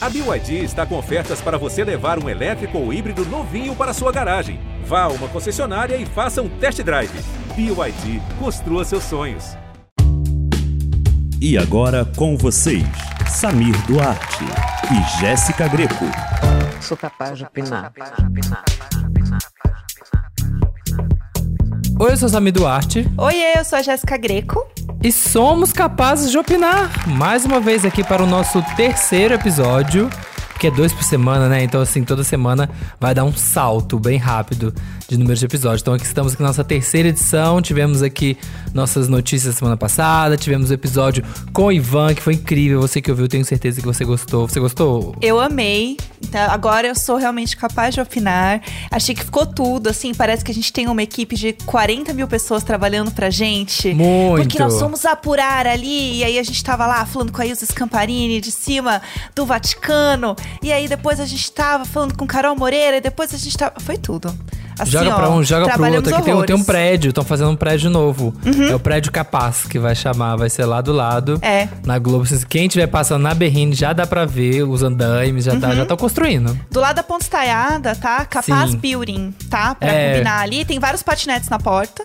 A BYD está com ofertas para você levar um elétrico ou híbrido novinho para sua garagem. Vá a uma concessionária e faça um test drive. BYD, construa seus sonhos. E agora com vocês, Samir Duarte e Jéssica Greco. Sou capaz de opinar. Oi, eu sou Samir Duarte Oi, eu sou a Jéssica Greco. E somos capazes de opinar mais uma vez aqui para o nosso terceiro episódio. Porque é dois por semana, né? Então, assim, toda semana vai dar um salto bem rápido de número de episódios. Então, aqui estamos aqui na nossa terceira edição. Tivemos aqui nossas notícias semana passada. Tivemos o episódio com o Ivan, que foi incrível. Você que ouviu, tenho certeza que você gostou. Você gostou? Eu amei. Então, agora eu sou realmente capaz de opinar. Achei que ficou tudo, assim. Parece que a gente tem uma equipe de 40 mil pessoas trabalhando pra gente. Muito. Porque nós fomos apurar ali. E aí a gente tava lá falando com a Ilse Scamparini de cima do Vaticano. E aí depois a gente tava falando com Carol Moreira. E depois a gente tava. Foi tudo. Assim, joga ó, pra um, joga pro outro. Aqui tem, um- tem um prédio, estão fazendo um prédio novo. É o prédio Capaz que vai chamar, vai ser lá do lado. É. Na Globo. Quem estiver passando na Berrine já dá pra ver os andaimes, já Uhum. tá, já estão construindo. Do lado da Ponte Estaiada, tá? Capaz Sim. Building, tá? Pra É. combinar ali. Tem vários patinetes na porta.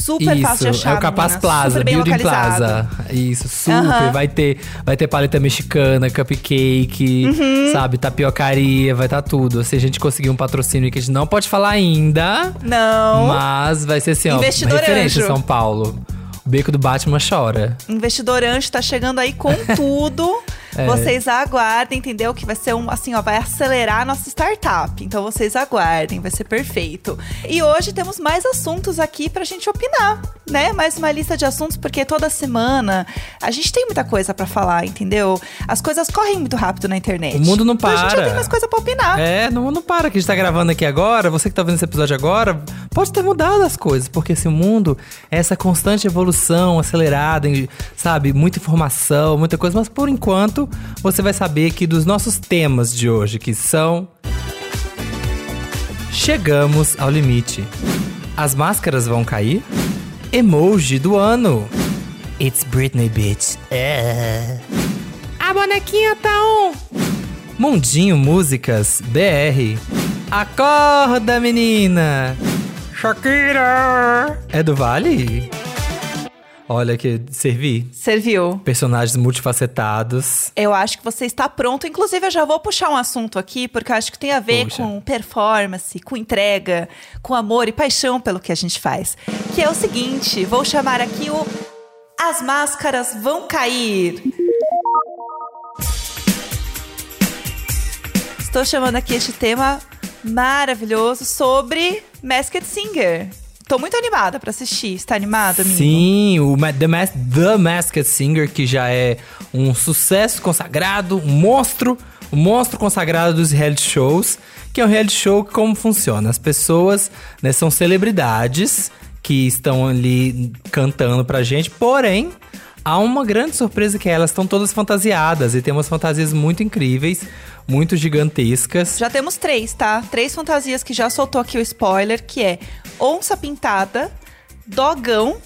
Super Isso, fácil de achar. é o Capaz. Plaza, Building localizado. Plaza. Isso, super. Vai ter vai ter paleta mexicana, cupcake, Uhum. sabe, tapiocaria, vai estar tá tudo. Se a gente conseguir um patrocínio que a gente não pode falar ainda, Não. mas vai ser assim, ó, referência em. São Paulo. O beco do Batman chora. Investidor Anjo tá chegando aí com tudo. É. Vocês aguardem, entendeu? Que vai ser um, assim, ó, vai acelerar a nossa startup. Então vocês aguardem, vai ser perfeito. E hoje temos mais assuntos aqui pra gente opinar, né? Mais uma lista de assuntos, porque toda semana a gente tem muita coisa pra falar, entendeu? As coisas correm muito rápido na internet. O mundo não Então a gente já para. tem mais coisa pra opinar. É, não, não para que a gente tá gravando aqui agora. Você que tá vendo esse episódio agora, pode ter mudado as coisas, porque esse mundo é essa constante evolução acelerada, sabe? Muita informação, muita coisa, mas por enquanto você vai saber que dos nossos temas de hoje, que são. Chegamos ao limite. As máscaras vão cair? Emoji do ano. It's Britney, bitch. É. A bonequinha tá on. Mundinho Músicas BR. Acorda, menina! Shakira! É do Vale? Olha que servi. Serviu. Personagens multifacetados. Eu acho que você está pronto. Inclusive, eu já vou puxar um assunto aqui, porque eu acho que tem a ver Puxa. com performance, com entrega, com amor e paixão pelo que a gente faz. Que é o seguinte: vou chamar aqui o As Máscaras Vão Cair. Estou chamando aqui este tema maravilhoso sobre Masked Singer. Tô muito animada pra assistir. Está animado, amigo? Sim, o The, Mas The Masked Singer, que já é um sucesso consagrado, um monstro, um monstro consagrado dos reality shows, que é um reality show que como funciona? As pessoas né, são celebridades que estão ali cantando pra gente, porém, há uma grande surpresa que é, elas estão todas fantasiadas e tem umas fantasias muito incríveis, muito gigantescas. Já temos três, tá? Três fantasias que já soltou aqui o spoiler, que é onça pintada, dogão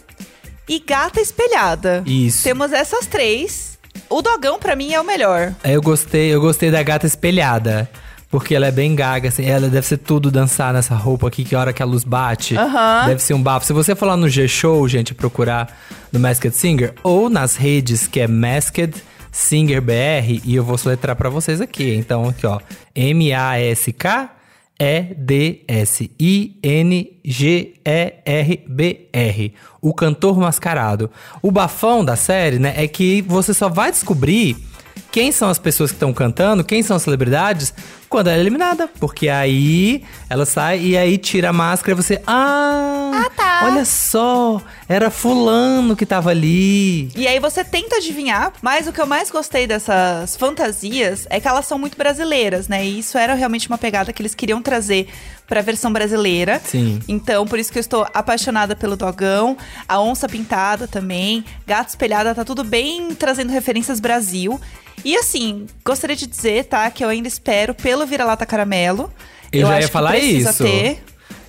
e gata espelhada. Isso. Temos essas três. O dogão, pra mim, é o melhor. É, Eu gostei, eu gostei da gata espelhada. Porque ela é bem gaga, assim. Ela deve ser tudo dançar nessa roupa aqui, que a hora que a luz bate. Aham. Deve ser um bafo. Se você for lá no G-Show, gente, procurar no Masked Singer, ou nas redes, que é Masked Singer BR, e eu vou soletrar pra vocês aqui. Então, aqui, ó. M-A-S-K E-D-S-I-N-G-E-R-B-R. O cantor mascarado. O bafão da série, né, é que você só vai descobrir quem são as pessoas que estão cantando, quem são as celebridades, quando ela é eliminada. Porque aí ela sai e aí tira a máscara e você. Ah, tá. Olha só, era fulano que tava ali. E aí você tenta adivinhar, mas o que eu mais gostei dessas fantasias é que elas são muito brasileiras, né? E isso era realmente uma pegada que eles queriam trazer pra versão brasileira. Sim. Então, por isso que eu estou apaixonada pelo dogão, a onça pintada também, gato espelhada, tá tudo bem trazendo referências Brasil. E assim, gostaria de dizer, tá, que eu ainda espero pelo Vira-Lata Caramelo. Eu já acho ia que falar precisa isso. ter.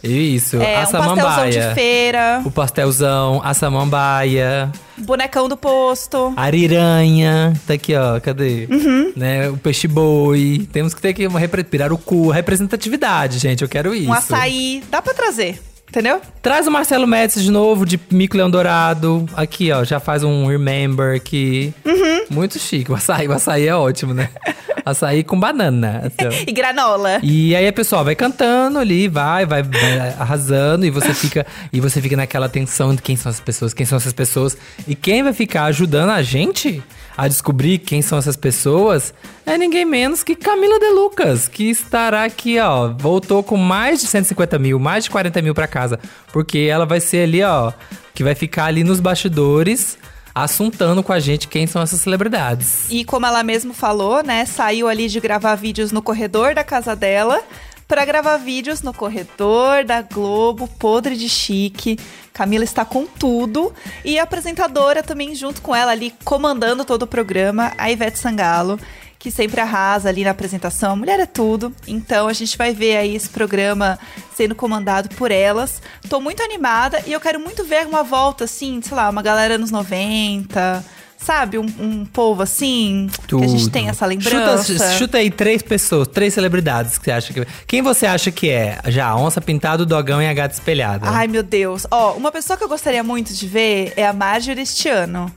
Isso, É, a um pastelzão de samambaia. feira, o pastelzão, a samambaia, bonecão do posto. ariranha. Tá aqui, ó, cadê? Uhum. Né, o peixe boi. Temos que ter aqui uma repre- pirarucu, representatividade, gente. Eu quero isso. Um açaí. Dá pra trazer, entendeu? Traz o Marcelo Médici de novo, de Mico Leão Dourado. Aqui, ó, já faz um remember aqui. Uhum. Muito chique. O açaí, o açaí é ótimo, né? açaí com banana. ó. E granola. E aí a pessoa vai cantando ali, vai, vai, vai arrasando e você fica e você fica naquela tensão de quem são as pessoas, quem são essas pessoas e quem vai ficar ajudando a gente a descobrir quem são essas pessoas é ninguém menos que Camila De Lucas, que estará aqui, ó, voltou com mais de 150 mil, mais de 40 mil pra casa, porque ela vai ser ali, ó, que vai ficar ali nos bastidores assuntando com a gente quem são essas celebridades. E como ela mesmo falou, né, saiu ali de gravar vídeos no corredor da casa dela pra gravar vídeos no corredor da Globo, podre de chique. Camila está com tudo e a apresentadora também junto com ela ali comandando todo o programa, a Ivete Sangalo, que sempre arrasa ali na apresentação. A mulher é tudo. Então a gente vai ver aí esse programa sendo comandado por elas. Tô muito animada e eu quero muito ver uma volta assim, sei lá, uma galera nos 90, sabe? Um, um povo assim, que a gente Tudo. tem essa lembrança. Chuta, chuta aí três pessoas, três celebridades que você acha que. Quem você acha que é? Já, onça pintada, o dogão e a gata espelhada. Ai, meu Deus. Ó, uma pessoa que eu gostaria muito de ver é a Marjorie este ano.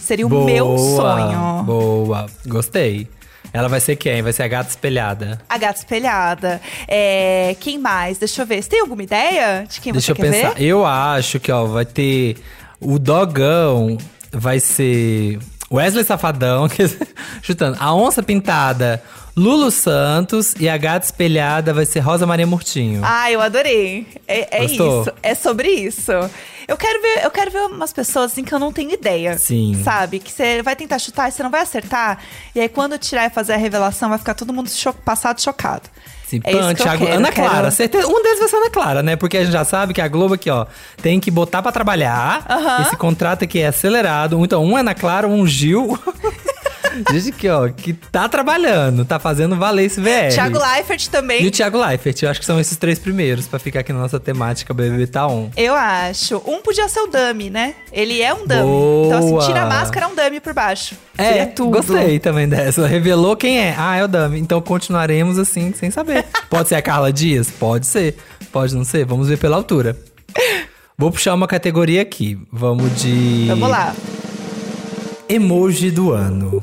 Seria o meu sonho. Boa, gostei. Ela vai ser quem? Vai ser a gata espelhada. A gata espelhada. É, quem mais? Deixa eu ver. Você tem alguma ideia de quem Deixa você eu quer pensar. ver? Eu acho que, ó, vai ter. O dogão vai ser. Wesley Safadão, chutando. A onça pintada, Lulu Santos. E a gata espelhada vai ser Rosa Maria Murtinho. Ah, eu adorei. É, é isso. É sobre isso. Eu quero ver, eu quero ver umas pessoas assim que eu não tenho ideia. Sim. Sabe? Que você vai tentar chutar e você não vai acertar. E aí, quando tirar e fazer a revelação, vai ficar todo mundo cho passado chocado. Sim, É Pan, Thiago, quero, Ana quero- Clara, certeza. Um deles vai ser Ana Clara, né? Porque a gente já sabe que a Globo aqui, ó, tem que botar pra trabalhar. Aham. Esse contrato aqui é acelerado. Então, um Ana Clara, um Gil. gente que, ó, que tá trabalhando, tá fazendo valer esse VR. Thiago Leifert E também. o Thiago Leifert, eu acho que são esses três primeiros pra ficar aqui na nossa temática BBB tá on. Eu acho. Um podia ser o dummy, né? Ele é um dummy. Boa. Então, assim, tira a máscara, é um dummy por baixo. É, Seria tudo. gostei também dessa. Revelou quem é. Ah, é o Dami. Então continuaremos assim, sem saber. Pode ser a Carla Dias? Pode ser. Pode não ser? Vamos ver pela altura. Vou puxar uma categoria aqui. Vamos de. Vamos lá. Emoji do ano.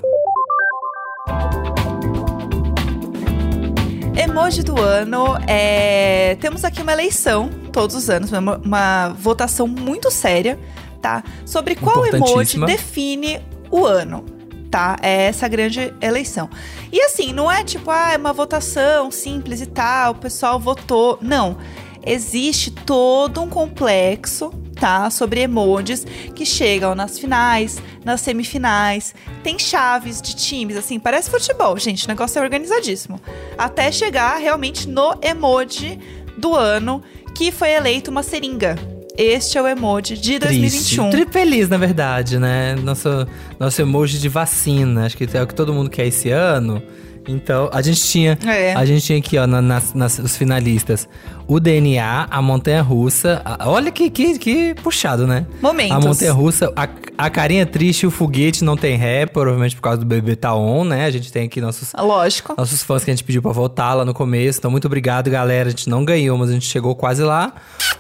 Emoji do ano. É... Temos aqui uma eleição, todos os anos, uma, uma votação muito séria, tá? Sobre qual emoji define o ano. Tá? É essa grande eleição. E assim, não é tipo, ah, é uma votação simples e tal, o pessoal votou. Não. Existe todo um complexo, tá? Sobre emojis que chegam nas finais, nas semifinais. Tem chaves de times, assim, parece futebol, gente. O negócio é organizadíssimo. Até chegar realmente no emoji do ano, que foi eleito uma seringa. Este é o emoji de 2021. Triste. Tri feliz, na verdade, né? Nosso, nosso emoji de vacina. Acho que é o que todo mundo quer esse ano. Então, a gente tinha. É. A gente tinha aqui, ó, na- nas, nas- os finalistas, o DNA, a Montanha Russa. a- olha que, que, que puxado, né? Momentos. A Montanha Russa, a, a carinha triste o foguete não tem ré, provavelmente por causa do bebê tá on, né? A gente tem aqui nossos Lógico. nossos fãs que a gente pediu pra votar lá no começo. Então, muito obrigado, galera. A gente não ganhou, mas a gente chegou quase lá.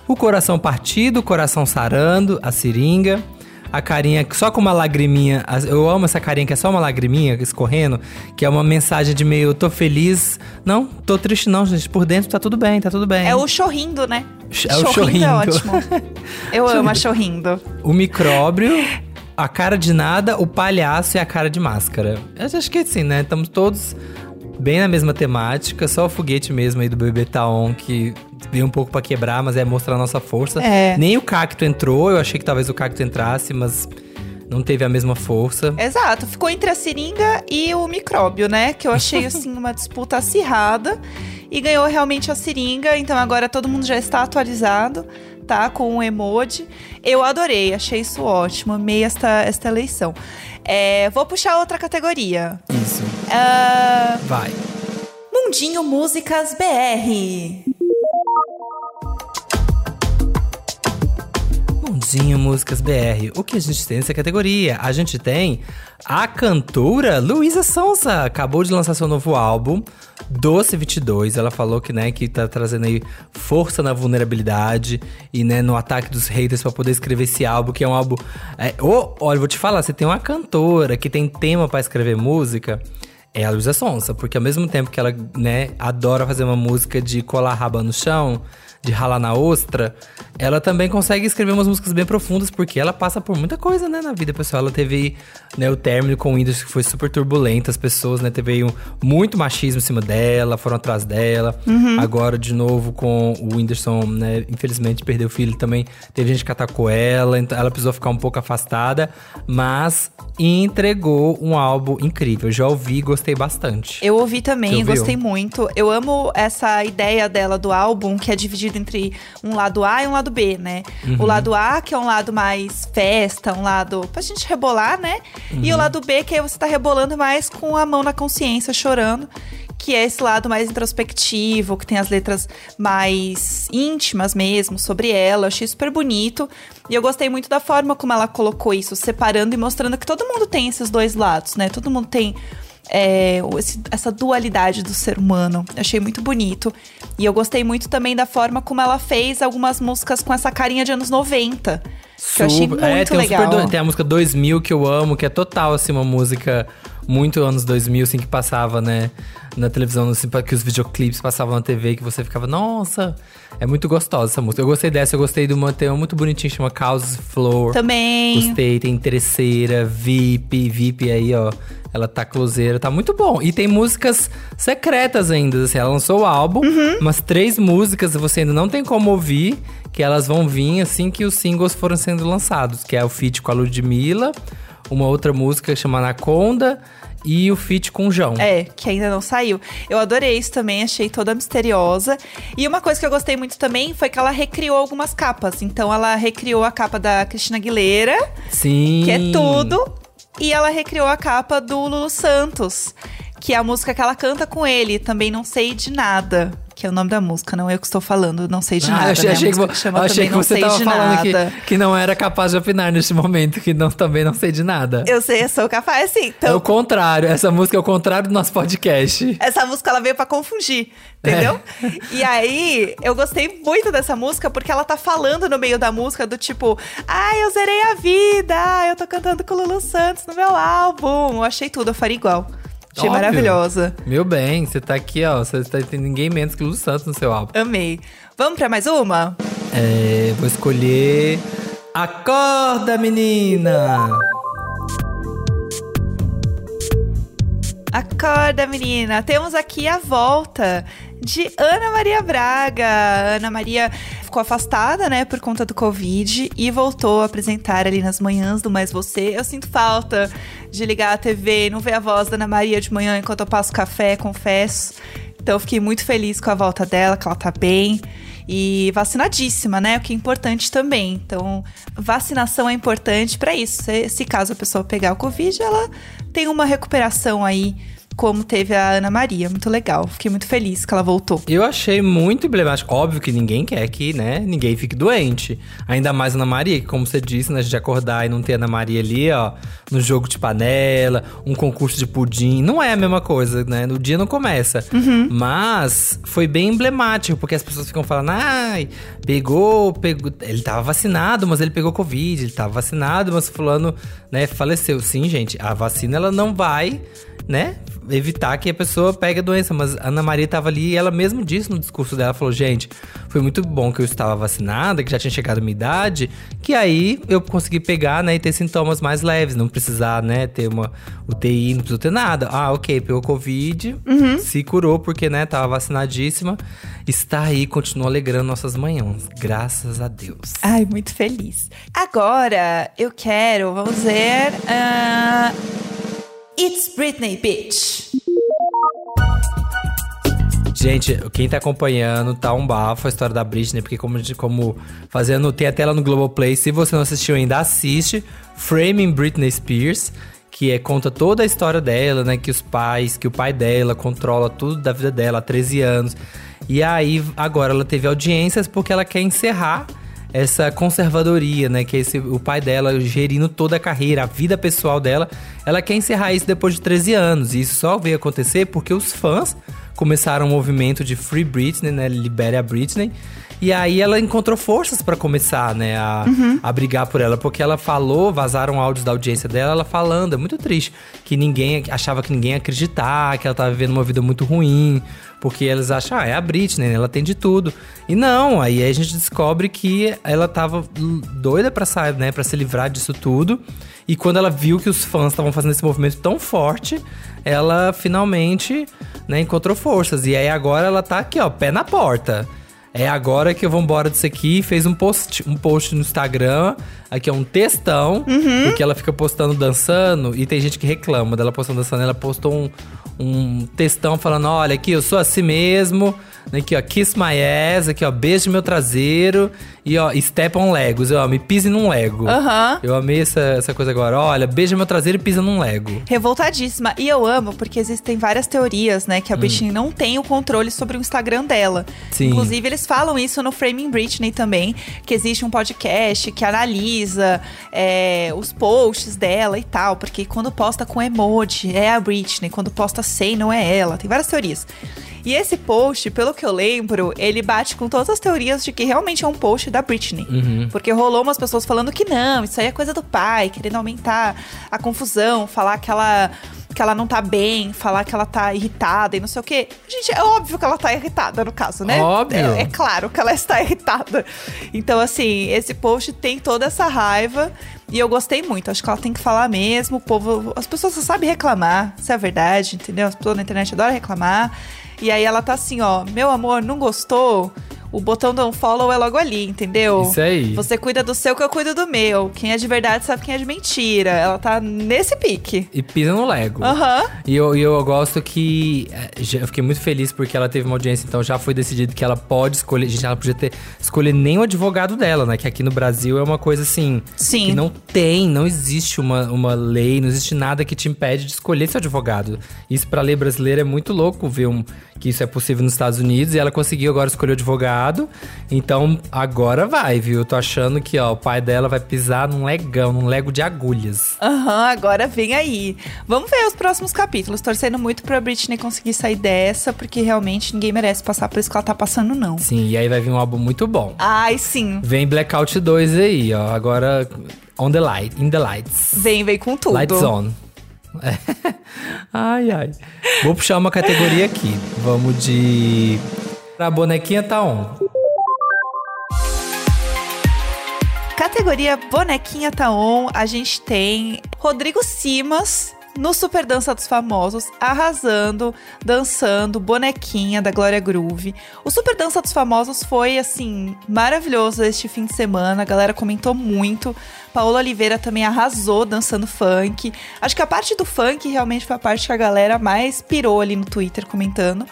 O coração partido, o coração sarando, a seringa. A carinha só com uma lagriminha. Eu amo essa carinha que é só uma lagriminha escorrendo, que é uma mensagem de meio, tô feliz. Não, tô triste não, gente. Por dentro tá tudo bem, tá tudo bem. É o chorrindo, né? É o é chorrindo. ótimo. Eu amo a chorrindo. O micróbio, a cara de nada, o palhaço e a cara de máscara. Eu acho que assim, né? Estamos todos bem na mesma temática, só o foguete mesmo aí do bebê Taon que veio um pouco pra quebrar, mas é mostrar a nossa força. É. Nem o cacto entrou, eu achei que talvez o cacto entrasse, mas não teve a mesma força. Exato, ficou entre a seringa e o micróbio, né? Que eu achei, assim, uma disputa acirrada. E ganhou realmente a seringa, então agora todo mundo já está atualizado, tá? Com o emoji. Eu adorei, achei isso ótimo, amei esta, esta eleição. É, vou puxar outra categoria. Isso. Ah, Vai. Mundinho Músicas BR. Rapidinho Músicas BR. O que a gente tem nessa categoria? A gente tem a cantora Luísa Sonza. Acabou de lançar seu novo álbum, Doce 22. Ela falou que, né, que tá trazendo aí força na vulnerabilidade e, né, no ataque dos haters para poder escrever esse álbum, que é um álbum. É, oh, olha, vou te falar, você tem uma cantora que tem tema para escrever música é a Luísa Sonsa, porque ao mesmo tempo que ela, né, adora fazer uma música de colar raba no chão, de ralar na ostra, ela também consegue escrever umas músicas bem profundas, porque ela passa por muita coisa, né, na vida pessoal. Ela teve né, o término com o Whindersson que foi super turbulento, as pessoas, né, teve um, muito machismo em cima dela, foram atrás dela. Uhum. Agora, de novo, com o Whindersson, né, infelizmente perdeu o filho também, teve gente que atacou ela, então ela precisou ficar um pouco afastada, mas entregou um álbum incrível. Eu já ouvi, gostei bastante. Eu ouvi também, gostei muito. Eu amo essa ideia dela do álbum, que é dividido entre um lado A e um lado B, né? Uhum. O lado A, que é um lado mais festa, um lado pra gente rebolar, né? E Uhum. o lado B, que aí você tá rebolando mais com a mão na consciência, chorando. Que é esse lado mais introspectivo, que tem as letras mais íntimas mesmo sobre ela. Eu achei super bonito. E eu gostei muito da forma como ela colocou isso, separando e mostrando que todo mundo tem esses dois lados, né? Todo mundo tem é, esse- essa dualidade do ser humano. Achei muito bonito. E eu gostei muito também da forma como ela fez algumas músicas com essa carinha de anos 90. Que eu achei Super- muito é, tem legal. super tem a música 2000 que eu amo, que é total, assim, uma música muito anos 2000, assim, que passava, né, na televisão, assim, que os videoclipes passavam na TV, que você ficava, nossa, é muito gostosa essa música. Eu gostei dessa, eu gostei de uma, tem uma muito bonitinha, chama Causes Floor. Também. Gostei, tem Interesseira, VIP, VIP aí, ó. Ela tá closeira, tá muito bom. E tem músicas secretas ainda, assim. Ela lançou o álbum, Uhum. mas três músicas você ainda não tem como ouvir, que elas vão vir assim que os singles foram sendo lançados. Que é o feat com a Ludmilla, uma outra música chamada Anaconda e o feat com o João. É, que ainda não saiu. Eu adorei isso também, achei toda misteriosa. E uma coisa que eu gostei muito também foi que ela recriou algumas capas. Então ela recriou a capa da Cristina Aguilera, Sim. que é tudo. E ela recriou a capa do Lulu Santos, que é a música que ela canta com ele. Também não sei de nada. Que é o nome da música, não eu que estou falando, não sei de Ah, nada. eu achei, né? Achei que, chama achei Também que você Sei tava de falando que, Nada. que não era capaz de opinar neste momento, que não, também não sei de nada. Eu sei, eu sou capaz, sim. É Então, o contrário, essa música é o contrário do nosso podcast. Essa música ela veio pra confundir, entendeu? É. E aí, eu gostei muito dessa música porque ela tá falando no meio da música do tipo, ai, eu zerei a vida, eu tô cantando com o Lulu Santos no meu álbum. Eu achei tudo, eu faria igual. Achei Óbvio. maravilhosa. Meu bem, você tá aqui, ó. Você tá tem ninguém menos que Lulu Santos no seu álbum. Amei. Vamos pra mais uma? É, vou escolher. Acorda, menina! Acorda, menina! Temos aqui a volta de Ana Maria Braga. Ana Maria ficou afastada, né, por conta do Covid e voltou a apresentar ali nas manhãs do Mais Você. Eu sinto falta de ligar a TV não ver a voz da Ana Maria de manhã enquanto eu passo café, confesso. Então fiquei muito feliz com a volta dela, que ela tá bem. E vacinadíssima, né? O que é importante também. Então, vacinação é importante para isso. Se, se caso a pessoa pegar o Covid, ela tem uma recuperação aí, como teve a Ana Maria. Muito legal. Fiquei muito feliz que ela voltou. Eu achei muito emblemático. Óbvio que ninguém quer que, né, ninguém fique doente. Ainda mais Ana Maria, que como você disse, né, gente acordar e não ter Ana Maria ali, ó, no jogo de panela, um concurso de pudim. Não é a mesma coisa, né? No dia não começa. Mas foi bem emblemático, porque as pessoas ficam falando, ai, pegou, pegou. Ele tava vacinado, mas ele pegou Covid. Ele tava vacinado, mas fulano, né, faleceu. Sim, gente, a vacina ela não vai, né? Evitar que a pessoa pegue a doença. Mas a Ana Maria tava ali e ela mesmo disse no discurso dela: falou, gente, foi muito bom que eu estava vacinada, que já tinha chegado a minha idade, que aí eu consegui pegar, né, e ter sintomas mais leves, não precisar, né, ter uma UTI, não precisou ter nada. Ah, ok, pegou Covid, se curou porque, né, tava vacinadíssima. Está aí, continua alegrando nossas manhãs. Graças a Deus. Ai, muito feliz. Agora, eu quero, vamos ver. ah, It's Britney, bitch. Gente, quem tá acompanhando, tá um bafo a história da Britney, porque como, como fazendo, tem a tela no Globoplay, se você não assistiu ainda, assiste Framing Britney Spears, que é, conta toda a história dela, né, que os pais, que o pai dela controla tudo da vida dela há 13 anos. E aí, agora ela teve audiências porque ela quer encerrar essa conservadoria, né? Que é esse, o pai dela gerindo toda a carreira, a vida pessoal dela. Ela quer encerrar isso depois de 13 anos. E isso só veio acontecer porque os fãs começaram um movimento de Free Britney, né? Libere a Britney. E aí ela encontrou forças pra começar, né, a, a brigar por ela, porque ela falou, vazaram áudios da audiência dela, ela falando, é muito triste, que ninguém achava que ninguém ia acreditar, que ela tava vivendo uma vida muito ruim, porque eles acham, ah, é a Britney, né, ela tem de tudo. E não, aí a gente descobre que ela tava doida pra sair, né, para se livrar disso tudo. E quando ela viu que os fãs estavam fazendo esse movimento tão forte, ela finalmente, né, encontrou forças. E aí agora ela tá aqui, ó, pé na porta. É agora que eu vou embora disso aqui. Fez um post, um post no Instagram. Aqui é um textão. Porque ela fica postando dançando. E tem gente que reclama dela postando dançando. Ela postou um, um textão falando: Olha, aqui eu sou assim mesmo. Aqui, ó, kiss my ass. Aqui, ó, beijo meu traseiro. E, ó, step on Legos. Ó, me pise num Lego. Aham. Eu amei essa, essa coisa agora. Olha, beija meu traseiro e pisa num Lego. Revoltadíssima. E eu amo, porque existem várias teorias, né? Que a Britney não tem o controle sobre o Instagram dela. Sim. Inclusive, eles falam isso no Framing Britney também, que existe um podcast que analisa é, os posts dela e tal. Porque quando posta com emoji, é a Britney. Quando posta sem, não é ela. Tem várias teorias. E esse post, pelo que eu lembro, ele bate com todas as teorias de que realmente é um post da Britney. Porque rolou umas pessoas falando que não, isso aí é coisa do pai, querendo aumentar a confusão, falar que ela, que ela não tá bem, falar que ela tá irritada e não sei o quê. Gente, é óbvio que ela tá irritada no caso, né? Óbvio. É, é claro que ela está irritada. Então, assim, esse post tem toda essa raiva. E eu gostei muito, acho que ela tem que falar mesmo. O povo, as pessoas só sabem reclamar, isso é verdade, entendeu? As pessoas na internet adoram reclamar. E aí ela tá assim, ó, meu amor, não gostou? O botão do unfollow é logo ali, entendeu? Isso aí. Você cuida do seu que eu cuido do meu. Quem é de verdade sabe quem é de mentira. Ela tá nesse pique. E pisa no Lego. Aham. E eu, e eu gosto que. eh, Eu fiquei muito feliz porque ela teve uma audiência, então já foi decidido que ela pode escolher. Gente, ela podia ter escolher nem o advogado dela, né? Que aqui no Brasil é uma coisa assim. Sim. Que não tem, não existe uma, uma lei, não existe nada que te impede de escolher seu advogado. Isso pra lei brasileira é muito louco ver um, que isso é possível nos Estados Unidos. E ela conseguiu agora escolher o advogado. Então agora vai, viu? Eu tô achando que, ó, o pai dela vai pisar num legão, num lego de agulhas. Aham, agora vem aí. Vamos ver os próximos capítulos. Torcendo muito pra Britney conseguir sair dessa, porque realmente ninguém merece passar por isso que ela tá passando, não. Sim, e aí vai vir um álbum muito bom. Ai, sim. Vem Blackout 2 aí, ó. Agora on the light, in the lights. Vem, vem com tudo. Lights on. Ai, ai. Vou puxar uma categoria aqui. Vamos de. Bonequinha tá on. Categoria Bonequinha Tá On, a gente tem Rodrigo Simas no Super Dança dos Famosos, arrasando, dançando, bonequinha da Glória Groove. O Super Dança dos Famosos foi, assim, maravilhoso este fim de semana, a galera comentou muito. Paola Oliveira também arrasou dançando funk. Acho que a parte do funk realmente foi a parte que a galera mais pirou ali no Twitter comentando.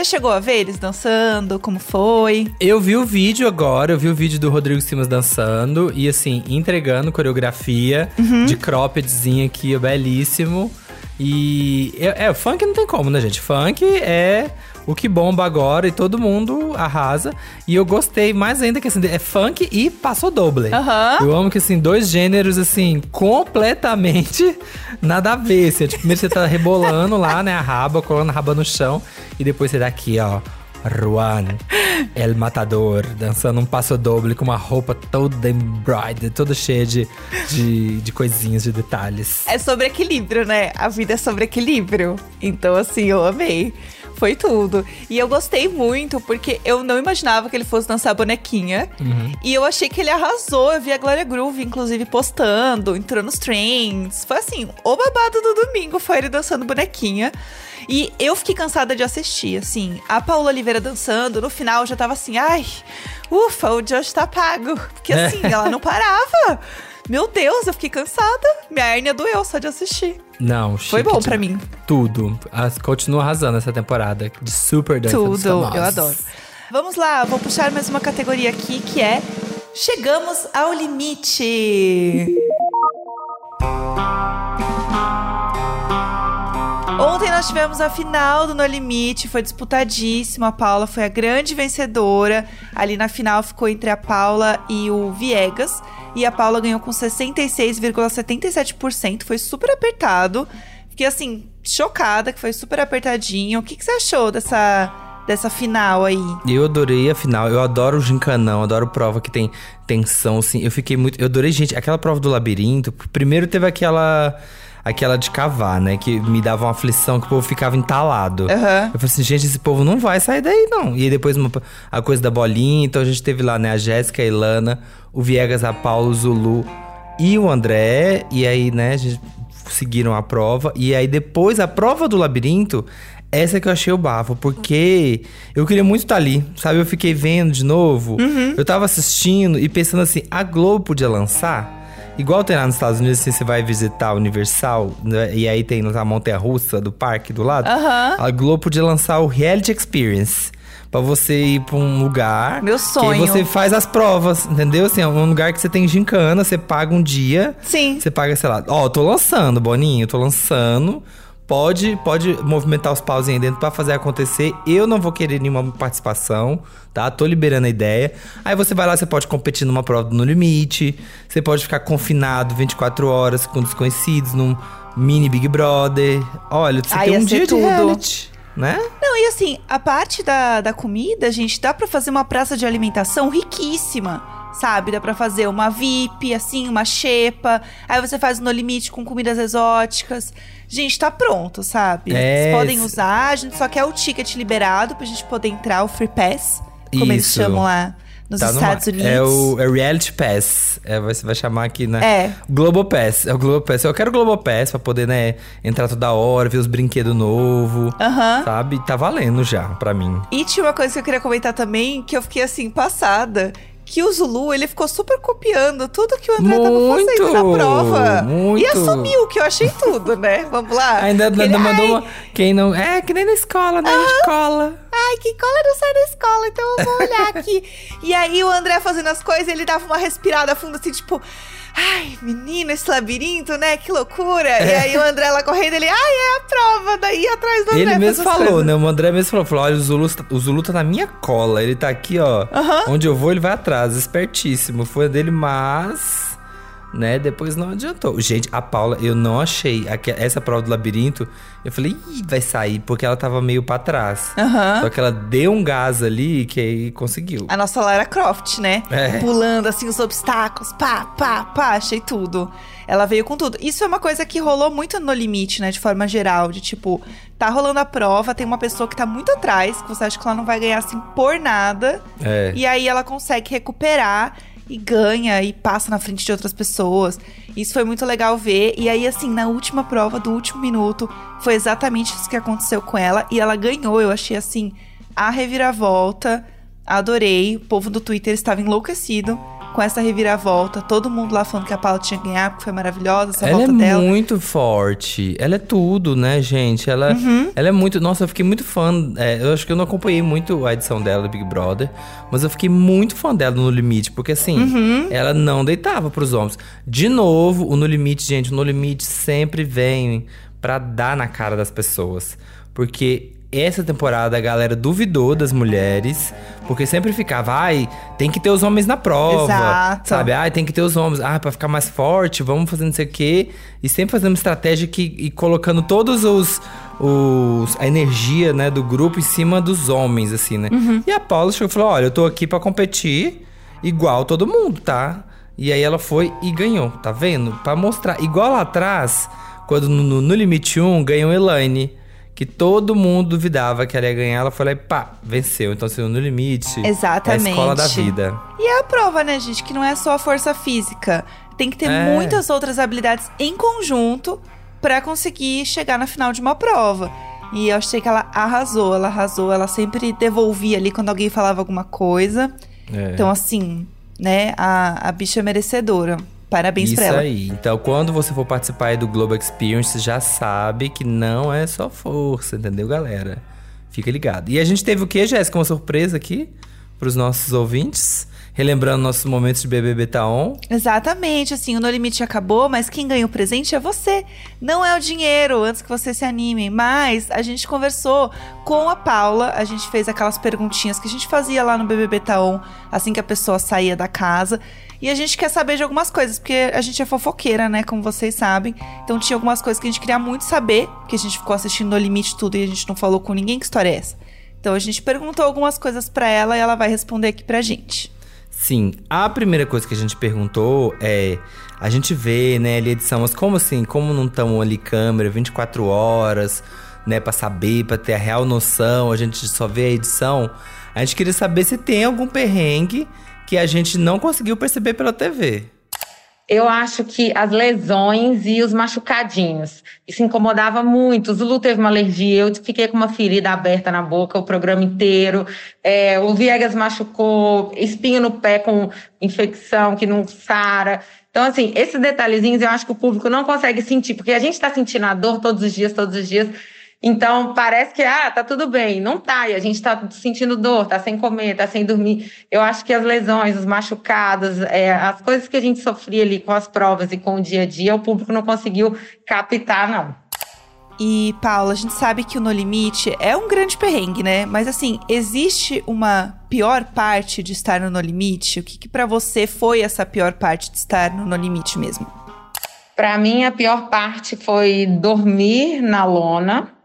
Você chegou a ver eles dançando? Como foi? Eu vi o vídeo agora, eu vi o vídeo do Rodrigo Simas dançando e assim, entregando coreografia de croppedzinha aqui, belíssimo. E é, é, funk não tem como, né, gente? Funk é o que bomba agora e todo mundo arrasa. E eu gostei mais ainda que assim, é funk e passo doble. Aham. Eu amo que assim, dois gêneros assim, completamente nada a ver. Assim, tipo, primeiro você tá rebolando lá, né, a raba, colando a raba no chão. E depois você tá aqui, ó. Juan, El Matador, dançando um passo doble com uma roupa toda embroidered, toda cheia de, de, de coisinhas, de detalhes. É sobre equilíbrio, né? A vida é sobre equilíbrio. Então, assim, eu amei. Foi tudo. E eu gostei muito, porque eu não imaginava que ele fosse dançar bonequinha. E eu achei que ele arrasou. Eu vi a Glória Groove, inclusive, postando, entrou nos trends. Foi assim, o babado do domingo foi ele dançando bonequinha. E eu fiquei cansada de assistir, assim. A Paula Oliveira dançando, no final eu já tava assim, ai, ufa, o Josh tá pago. Porque assim, ela não parava. Meu Deus, eu fiquei cansada. Minha hérnia doeu só de assistir. Não, Foi chique bom pra demais. mim. Tudo. As, continua arrasando essa temporada de super dança Tudo, eu adoro. Vamos lá, vou puxar mais uma categoria aqui que é Chegamos ao limite. Ontem nós tivemos a final do No Limite, foi disputadíssimo. A Paula foi a grande vencedora. Ali na final ficou entre a Paula e o Viegas. E a Paula ganhou com 66,77%. Foi super apertado. Fiquei assim, chocada, que foi super apertadinho. O que, que você achou dessa, dessa final aí? Eu adorei a final. Eu adoro o gincanão, adoro prova que tem tensão, assim. Eu fiquei muito. Eu adorei, gente, aquela prova do labirinto. Primeiro teve aquela. Aquela de cavar, né? Que me dava uma aflição que o povo ficava entalado. Uhum. Eu falei assim, gente, esse povo não vai sair daí, não. E aí depois uma- a coisa da bolinha. Então a gente teve lá, né? A Jéssica, a Ilana, o Viegas, a Paulo, o Zulu e o André. E aí, né, a gente seguiram a prova. E aí depois, a prova do labirinto, essa que eu achei o bafo. Porque eu queria muito estar ali, sabe? Eu fiquei vendo de novo. Eu tava assistindo e pensando assim, a Globo podia lançar... Igual tem lá nos Estados Unidos, assim, você vai visitar a Universal, né, e aí tem a montanha-russa do parque do lado. Aham. A Globo podia lançar o Reality Experience. Pra você ir pra um lugar. Meu Que sonho. aí você faz as provas, entendeu? Assim, é um lugar que você tem gincana, você paga um dia. Sim. Você paga, sei lá. Ó, tô lançando, Boninho, tô lançando. Pode, pode movimentar os pauzinhos aí dentro pra fazer acontecer. Eu não vou querer nenhuma participação, tá? Tô liberando a ideia. Aí você vai lá, você pode competir numa prova do no limite. Você pode ficar confinado 24 horas com desconhecidos num mini Big Brother. Olha, você Ah, tem um dia de tudo. reality, né? Não, e assim, a parte da, da comida, gente, dá pra fazer uma praça de alimentação riquíssima, sabe? Dá pra fazer uma VIP, assim, uma xepa. Aí você faz no limite com comidas exóticas. Gente, tá pronto, sabe? É, Vocês podem usar, a gente só quer o ticket liberado pra gente poder entrar, o Free Pass, como eles Isso. chamam lá nos Tá Estados mar. Unidos. É o é Reality Pass. É, você vai chamar aqui, né? É. Globo Pass. É o Globo Pass. Eu quero o Globo Pass pra poder, né, entrar toda hora, ver os brinquedos novos. Aham. Sabe? Tá valendo já pra mim. E tinha uma coisa que eu queria comentar também, que eu fiquei assim, passada. Que o Zulu, ele ficou super copiando tudo que o André tava fazendo na Muito, prova. muito. E assumiu que eu achei tudo, né? Vamos lá. Ainda, Ele, ainda mandou uma. Quem não. É, que nem na escola, né? Na escola. Ai, que cola não sai da escola, então eu vou olhar aqui. e aí o André fazendo as coisas, ele dava uma respirada fundo, assim, tipo... Ai, menino, esse labirinto, né? Que loucura. E aí o André lá correndo, ele... Ai, é a prova. Daí atrás do André. Ele mesmo falou, coisas. né? O André mesmo falou, falou: olha, o Zulu, o Zulu tá na minha cola. Ele tá aqui, ó. Onde eu vou, ele vai atrás. Espertíssimo. Foi dele, mas. Né, depois não adiantou. Gente, a Paula, eu não achei essa prova do labirinto. Eu falei, ih, vai sair, porque ela tava meio pra trás. Aham. Só que ela deu um gás ali que aí conseguiu. A nossa Lara Croft, né? É. Pulando assim os obstáculos, pá, pá, pá, achei tudo. Ela veio com tudo. Isso é uma coisa que rolou muito no limite, né? De forma geral. De tipo, tá rolando a prova, tem uma pessoa que tá muito atrás, que você acha que ela não vai ganhar assim por nada. É. E aí ela consegue recuperar e ganha e passa na frente de outras pessoas. Isso foi muito legal ver. E aí, assim, na última prova do último minuto, foi exatamente isso que aconteceu com ela. E ela ganhou. Eu achei assim, a reviravolta. Adorei. O povo do Twitter estava enlouquecido com essa reviravolta. Todo mundo lá falando que a Paula tinha que ganhar, porque foi maravilhosa essa Ela é volta dela. muito forte. Ela é tudo, né, gente? Ela, Uhum. ela é muito. Nossa, eu fiquei muito fã. é, eu acho que eu não acompanhei muito a edição dela do Big Brother, mas eu fiquei muito fã dela no Limite, porque assim, Uhum. ela não deitava pros homens. De novo, o No Limite, gente, o No Limite sempre vem pra dar na cara das pessoas. Porque essa temporada a galera duvidou das mulheres, porque sempre ficava, ai, tem que ter os homens na prova. Exato. Sabe? Ai, tem que ter os homens. Ah, pra ficar mais forte, vamos fazer não sei o quê. E sempre fazendo estratégia que, e colocando todos os, os. a energia, né, do grupo em cima dos homens, assim, né? E a Paula chegou e falou: olha, eu tô aqui pra competir igual todo mundo, tá? E aí ela foi e ganhou, tá vendo? Pra mostrar. Igual lá atrás, quando no- no Limite 1 ganhou Elaine. Que todo mundo duvidava que ela ia ganhar, ela foi lá e pá, venceu. Então, assim, no limite. Exatamente. É a escola da vida. E é a prova, né, gente, que não é só a força física. Tem que ter É. muitas outras habilidades em conjunto pra conseguir chegar na final de uma prova. E eu achei que ela arrasou, ela arrasou, ela sempre devolvia ali quando alguém falava alguma coisa. É. Então, assim, né, a, a bicha é merecedora. Parabéns Isso pra ela. aí. Então, quando você for participar aí do Global Experience, já sabe que não é só força, entendeu, galera? Fica ligado. E a gente teve o quê, Jéssica? Uma surpresa aqui pros nossos ouvintes. relembrando nossos momentos de BBB tá on. Exatamente, assim, o No Limite acabou, mas quem ganha o presente é você. Não é o dinheiro, antes que você se anime. Mas a gente conversou com a Paula, a gente fez aquelas perguntinhas que a gente fazia lá no BBB tá on, assim que a pessoa saía da casa. E a gente quer saber de algumas coisas, porque a gente é fofoqueira, né? Como vocês sabem. Então tinha algumas coisas que a gente queria muito saber, que a gente ficou assistindo No Limite tudo e a gente não falou com ninguém. Que história é essa? Então a gente perguntou algumas coisas para ela e ela vai responder aqui pra gente. Sim, a primeira coisa que a gente perguntou é. A gente vê, né, ali edição, mas como assim? Como não estão ali câmera 24 horas, né, pra saber, pra ter a real noção, a gente só vê a edição. A gente queria saber se tem algum perrengue que a gente não conseguiu perceber pela TV. Eu acho que as lesões e os machucadinhos. Isso incomodava muito. O Zulu teve uma alergia, eu fiquei com uma ferida aberta na boca o programa inteiro. É, o Viegas machucou, espinho no pé com infecção que não sara. Então, assim, esses detalhezinhos eu acho que o público não consegue sentir, porque a gente está sentindo a dor todos os dias, todos os dias. Então, parece que, ah, tá tudo bem. Não tá, e a gente tá sentindo dor, tá sem comer, tá sem dormir. Eu acho que as lesões, os machucados, é, as coisas que a gente sofria ali com as provas e com o dia a dia, o público não conseguiu captar, não. E, Paula, a gente sabe que o No Limite é um grande perrengue, né? Mas, assim, existe uma pior parte de estar no No Limite? O que, que para você foi essa pior parte de estar no No Limite mesmo? Para mim, a pior parte foi dormir na lona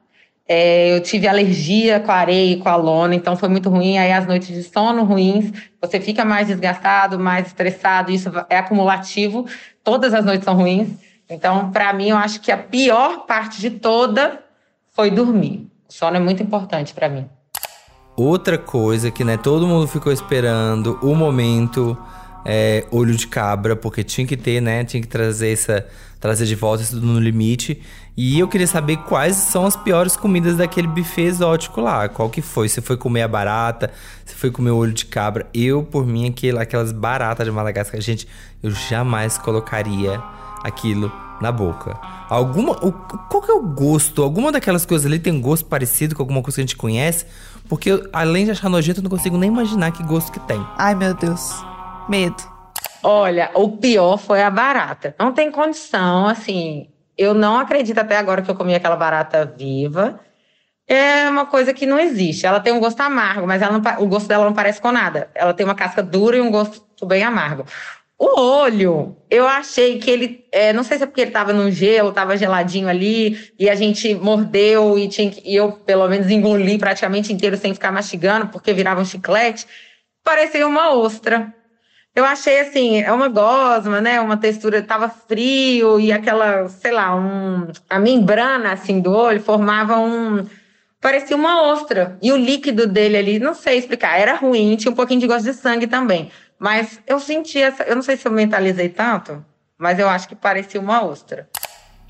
é, eu tive alergia com a areia e com a lona, então foi muito ruim. Aí as noites de sono ruins, você fica mais desgastado, mais estressado, isso é acumulativo. Todas as noites são ruins. Então, para mim, eu acho que a pior parte de toda foi dormir. O sono é muito importante para mim. Outra coisa que né, todo mundo ficou esperando, o momento é, olho de cabra, porque tinha que ter, né? Tinha que trazer essa trazer de volta isso no limite. E eu queria saber quais são as piores comidas daquele buffet exótico lá. Qual que foi? Você foi comer a barata? Você foi comer o olho de cabra? Eu, por mim, aquele, aquelas baratas de Madagascar, gente, eu jamais colocaria aquilo na boca. Alguma. O, qual que é o gosto? Alguma daquelas coisas ali tem gosto parecido com alguma coisa que a gente conhece? Porque eu, além de achar nojento, eu não consigo nem imaginar que gosto que tem. Ai, meu Deus. Medo. Olha, o pior foi a barata. Não tem condição, assim. Eu não acredito até agora que eu comi aquela barata viva. É uma coisa que não existe. Ela tem um gosto amargo, mas não, o gosto dela não parece com nada. Ela tem uma casca dura e um gosto bem amargo. O olho, eu achei que ele. É, não sei se é porque ele estava no gelo, estava geladinho ali, e a gente mordeu e, tinha, e eu, pelo menos, engoli praticamente inteiro sem ficar mastigando, porque virava um chiclete. Parecia uma ostra. Eu achei assim, é uma gosma, né? Uma textura, tava frio e aquela, sei lá, um, a membrana assim do olho formava um parecia uma ostra. E o líquido dele ali, não sei explicar, era ruim, tinha um pouquinho de gosto de sangue também. Mas eu senti essa, eu não sei se eu mentalizei tanto, mas eu acho que parecia uma ostra.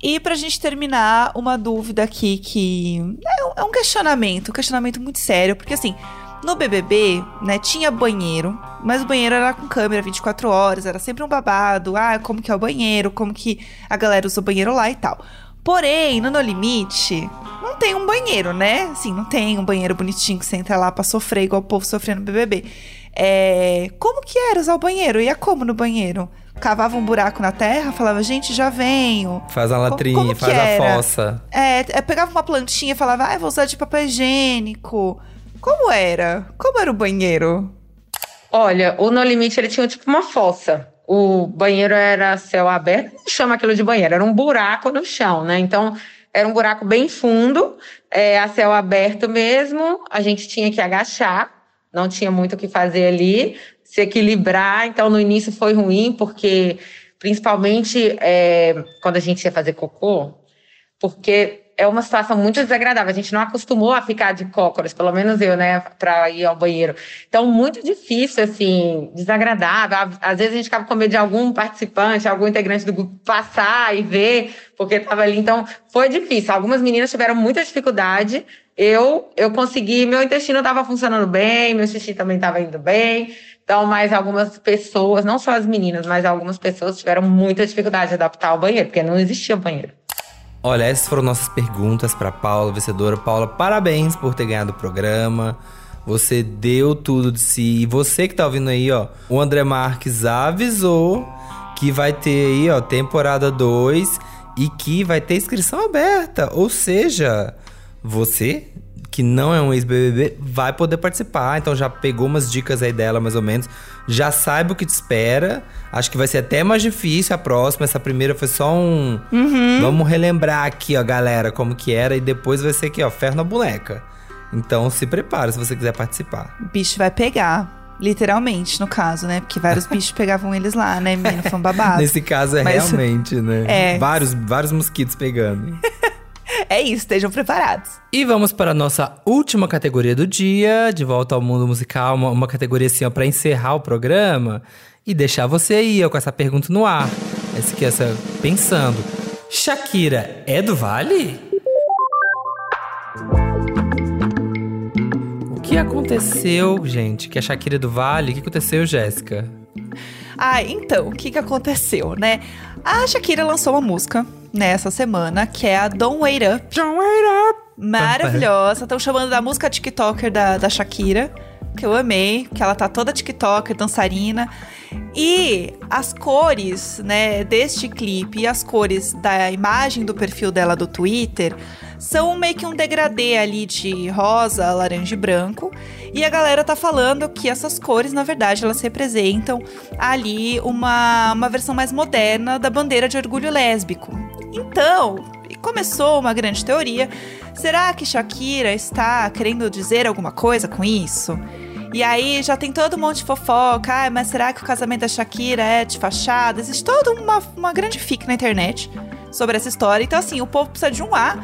E pra gente terminar, uma dúvida aqui que é um é questionamento, um questionamento muito sério, porque assim, no BBB, né, tinha banheiro, mas o banheiro era com câmera 24 horas, era sempre um babado. Ah, como que é o banheiro, como que a galera usa o banheiro lá e tal. Porém, no No Limite, não tem um banheiro, né? Assim, não tem um banheiro bonitinho que você entra lá pra sofrer igual o povo sofrendo no BBB. É... Como que era usar o banheiro? Ia como no banheiro? Cavava um buraco na terra, falava, gente, já venho. Faz a latrinha, faz era? a fossa. É, é, pegava uma plantinha e falava, ah, vou usar de papel higiênico. Como era? Como era o banheiro? Olha, o No Limite ele tinha tipo uma fossa. O banheiro era céu aberto, não chama aquilo de banheiro, era um buraco no chão, né? Então era um buraco bem fundo, é, a céu aberto mesmo. A gente tinha que agachar, não tinha muito o que fazer ali, se equilibrar. Então no início foi ruim, porque principalmente é, quando a gente ia fazer cocô, porque é uma situação muito desagradável. A gente não acostumou a ficar de cócoras, pelo menos eu, né, para ir ao banheiro. Então, muito difícil, assim, desagradável. Às vezes a gente ficava com medo de algum participante, algum integrante do grupo passar e ver, porque estava ali. Então, foi difícil. Algumas meninas tiveram muita dificuldade. Eu, eu consegui, meu intestino estava funcionando bem, meu xixi também estava indo bem. Então, mas algumas pessoas, não só as meninas, mas algumas pessoas tiveram muita dificuldade de adaptar ao banheiro, porque não existia banheiro. Olha, essas foram nossas perguntas para Paula, vencedora. Paula, parabéns por ter ganhado o programa. Você deu tudo de si. E você que tá ouvindo aí, ó, o André Marques avisou que vai ter aí, ó, temporada 2 e que vai ter inscrição aberta. Ou seja, você que não é um ex-BBB vai poder participar. Então já pegou umas dicas aí dela, mais ou menos. Já sabe o que te espera. Acho que vai ser até mais difícil a próxima. Essa primeira foi só um. Vamos relembrar aqui, ó, galera, como que era. E depois vai ser aqui, ó, ferro na boneca. Então se prepara se você quiser participar. O bicho vai pegar. Literalmente, no caso, né? Porque vários bichos pegavam eles lá, né, menino? Foi um babado. Nesse caso é Mas- realmente, né? É. Vários, vários mosquitos pegando. É isso, estejam preparados. E vamos para a nossa última categoria do dia, de volta ao mundo musical, uma, uma categoria assim, ó, para encerrar o programa e deixar você aí, ó, com essa pergunta no ar. Essa que essa pensando. Shakira é do Vale? O que aconteceu, gente? Que a Shakira é do Vale? O que aconteceu, Jéssica? Ah, então, o que que aconteceu, né? A Shakira lançou uma música nessa semana, que é a Don't Wait Up. Don't wait up! Maravilhosa. Estão chamando da música TikToker da, da Shakira, que eu amei, que ela tá toda TikToker, dançarina. E as cores, né, deste clipe e as cores da imagem do perfil dela do Twitter são meio que um degradê ali de rosa, laranja e branco. E a galera tá falando que essas cores, na verdade, elas representam ali uma, uma versão mais moderna da bandeira de orgulho lésbico. Então, começou uma grande teoria. Será que Shakira está querendo dizer alguma coisa com isso? E aí já tem todo um monte de fofoca. Ah, mas será que o casamento da Shakira é de fachada? Existe toda uma, uma grande fic na internet sobre essa história. Então, assim, o povo precisa de um A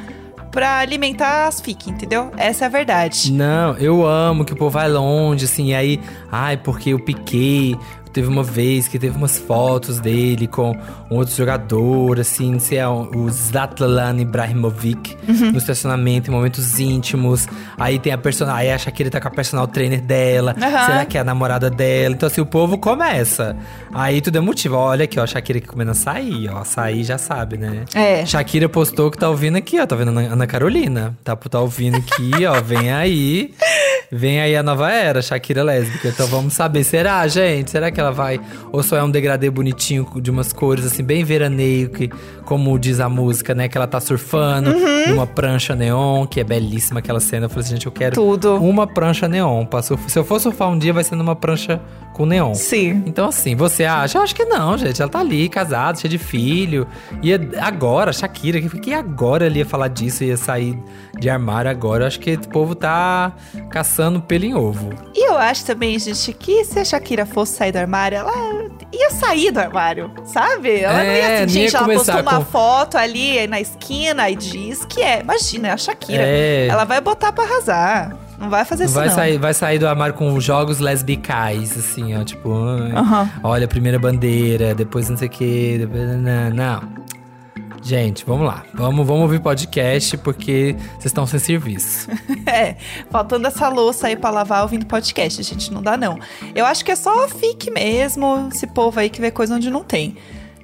pra alimentar as fic, entendeu? Essa é a verdade. Não, eu amo que o povo vai longe, assim, aí, ai, porque eu piquei. Teve uma vez que teve umas fotos dele com um outro jogador, assim, não sei, é o Zlatan Ibrahimovic, Uhum. no estacionamento, em momentos íntimos. Aí tem a personal, aí a Shakira tá com a personal trainer dela. Aham. Será que é a namorada dela? Então, assim, o povo começa. Aí tudo é motivo. Olha aqui, ó, a Shakira aqui comendo açaí, ó. Açaí já sabe, né? É. Shakira postou que tá ouvindo aqui, ó. Tá vendo a Ana- Ana Carolina? Tá, tá ouvindo aqui, ó. Vem aí. Vem aí a nova era, Shakira lésbica. Então vamos saber. Será, gente? Será que ela vai? Ou só é um degradê bonitinho de umas cores, assim, bem veraneio, que, como diz a música, né? Que ela tá surfando Uhum. numa prancha neon, que é belíssima aquela cena. Eu falei assim, gente, eu quero Tudo. uma prancha neon. pra surf- Se eu for surfar um dia, vai ser numa prancha com neon. Sim. Então, assim, você acha? Eu acho que não, gente. Ela tá ali, casada, cheia de filho. E agora, Shakira, que que agora ele ia falar disso, ia sair de armário agora? Eu acho que o povo tá caçando pelo em ovo. E eu acho também, gente, que se a Shakira fosse sair do armário, ela ia sair do armário, sabe? Ela não ia É, assim, não ia gente, ela postou começar uma com- foto ali na esquina e diz que é. Imagina, é a Shakira. É. Ela vai botar pra arrasar. Não vai fazer isso, Vai não. sair, vai sair do armário com jogos lesbicais, assim, ó. Tipo, Aham. olha, primeira bandeira, depois não sei o quê. Depois, não, não. Gente, vamos lá. Vamos, vamos ouvir podcast porque vocês estão sem serviço. É, faltando essa louça aí pra lavar ouvindo podcast, gente, não dá não. Eu acho que é só fique mesmo, esse povo aí que vê coisa onde não tem.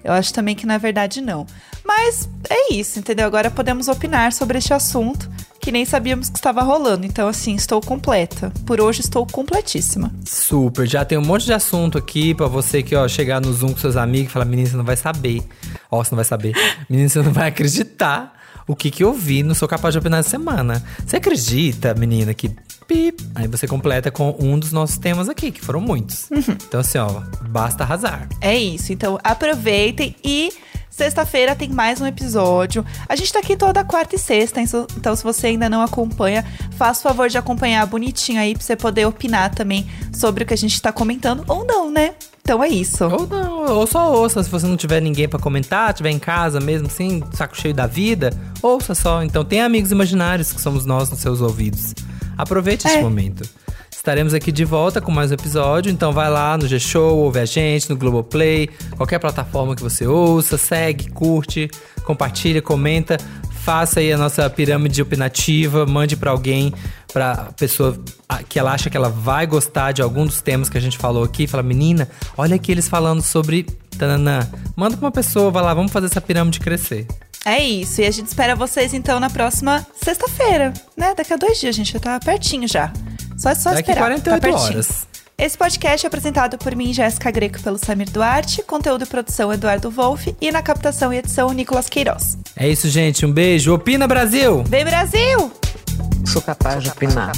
Eu acho também que na verdade não. Mas é isso, entendeu? Agora podemos opinar sobre este assunto que nem sabíamos que estava rolando. Então, assim, estou completa. Por hoje estou completíssima. Super, já tem um monte de assunto aqui pra você que, ó, chegar no Zoom com seus amigos e falar, menina, você não vai saber. Ó, você não vai saber. Menina, você não vai acreditar o que que eu vi, não sou capaz de opinar essa semana. Você acredita, menina, que pip. Aí você completa com um dos nossos temas aqui, que foram muitos. Então, assim, ó, basta arrasar. É isso. Então aproveitem e sexta-feira tem mais um episódio. A gente tá aqui toda quarta e sexta, então se você ainda não acompanha, faça o favor de acompanhar bonitinho aí pra você poder opinar também sobre o que a gente tá comentando ou não, né? Então é isso. Ou não, ou só ouça. Se você não tiver ninguém pra comentar, tiver em casa mesmo, assim, saco cheio da vida, ouça só. Então tem amigos imaginários que somos nós nos seus ouvidos. Aproveite esse É. momento. Estaremos aqui de volta com mais um episódio, então vai lá no G-Show, ouve a gente, no Globoplay, qualquer plataforma que você ouça, segue, curte, compartilha, comenta, faça aí a nossa pirâmide opinativa, mande pra alguém, pra pessoa que ela acha que ela vai gostar de algum dos temas que a gente falou aqui, fala, menina, olha aqui eles falando sobre tananã. Manda pra uma pessoa, vai lá, vamos fazer essa pirâmide crescer. É isso. E a gente espera vocês então na próxima sexta-feira, né? Daqui a dois dias, gente. Já tá pertinho já. Só, só Daqui esperar. 48 tá pertinho. horas. Esse podcast é apresentado por mim, Jéssica Greco, pelo Samir Duarte, conteúdo e produção Eduardo Wolff e na captação e edição Nicolas Queiroz. É isso, gente. Um beijo. Opina, Brasil! Vem Brasil! Sou capaz de opinar.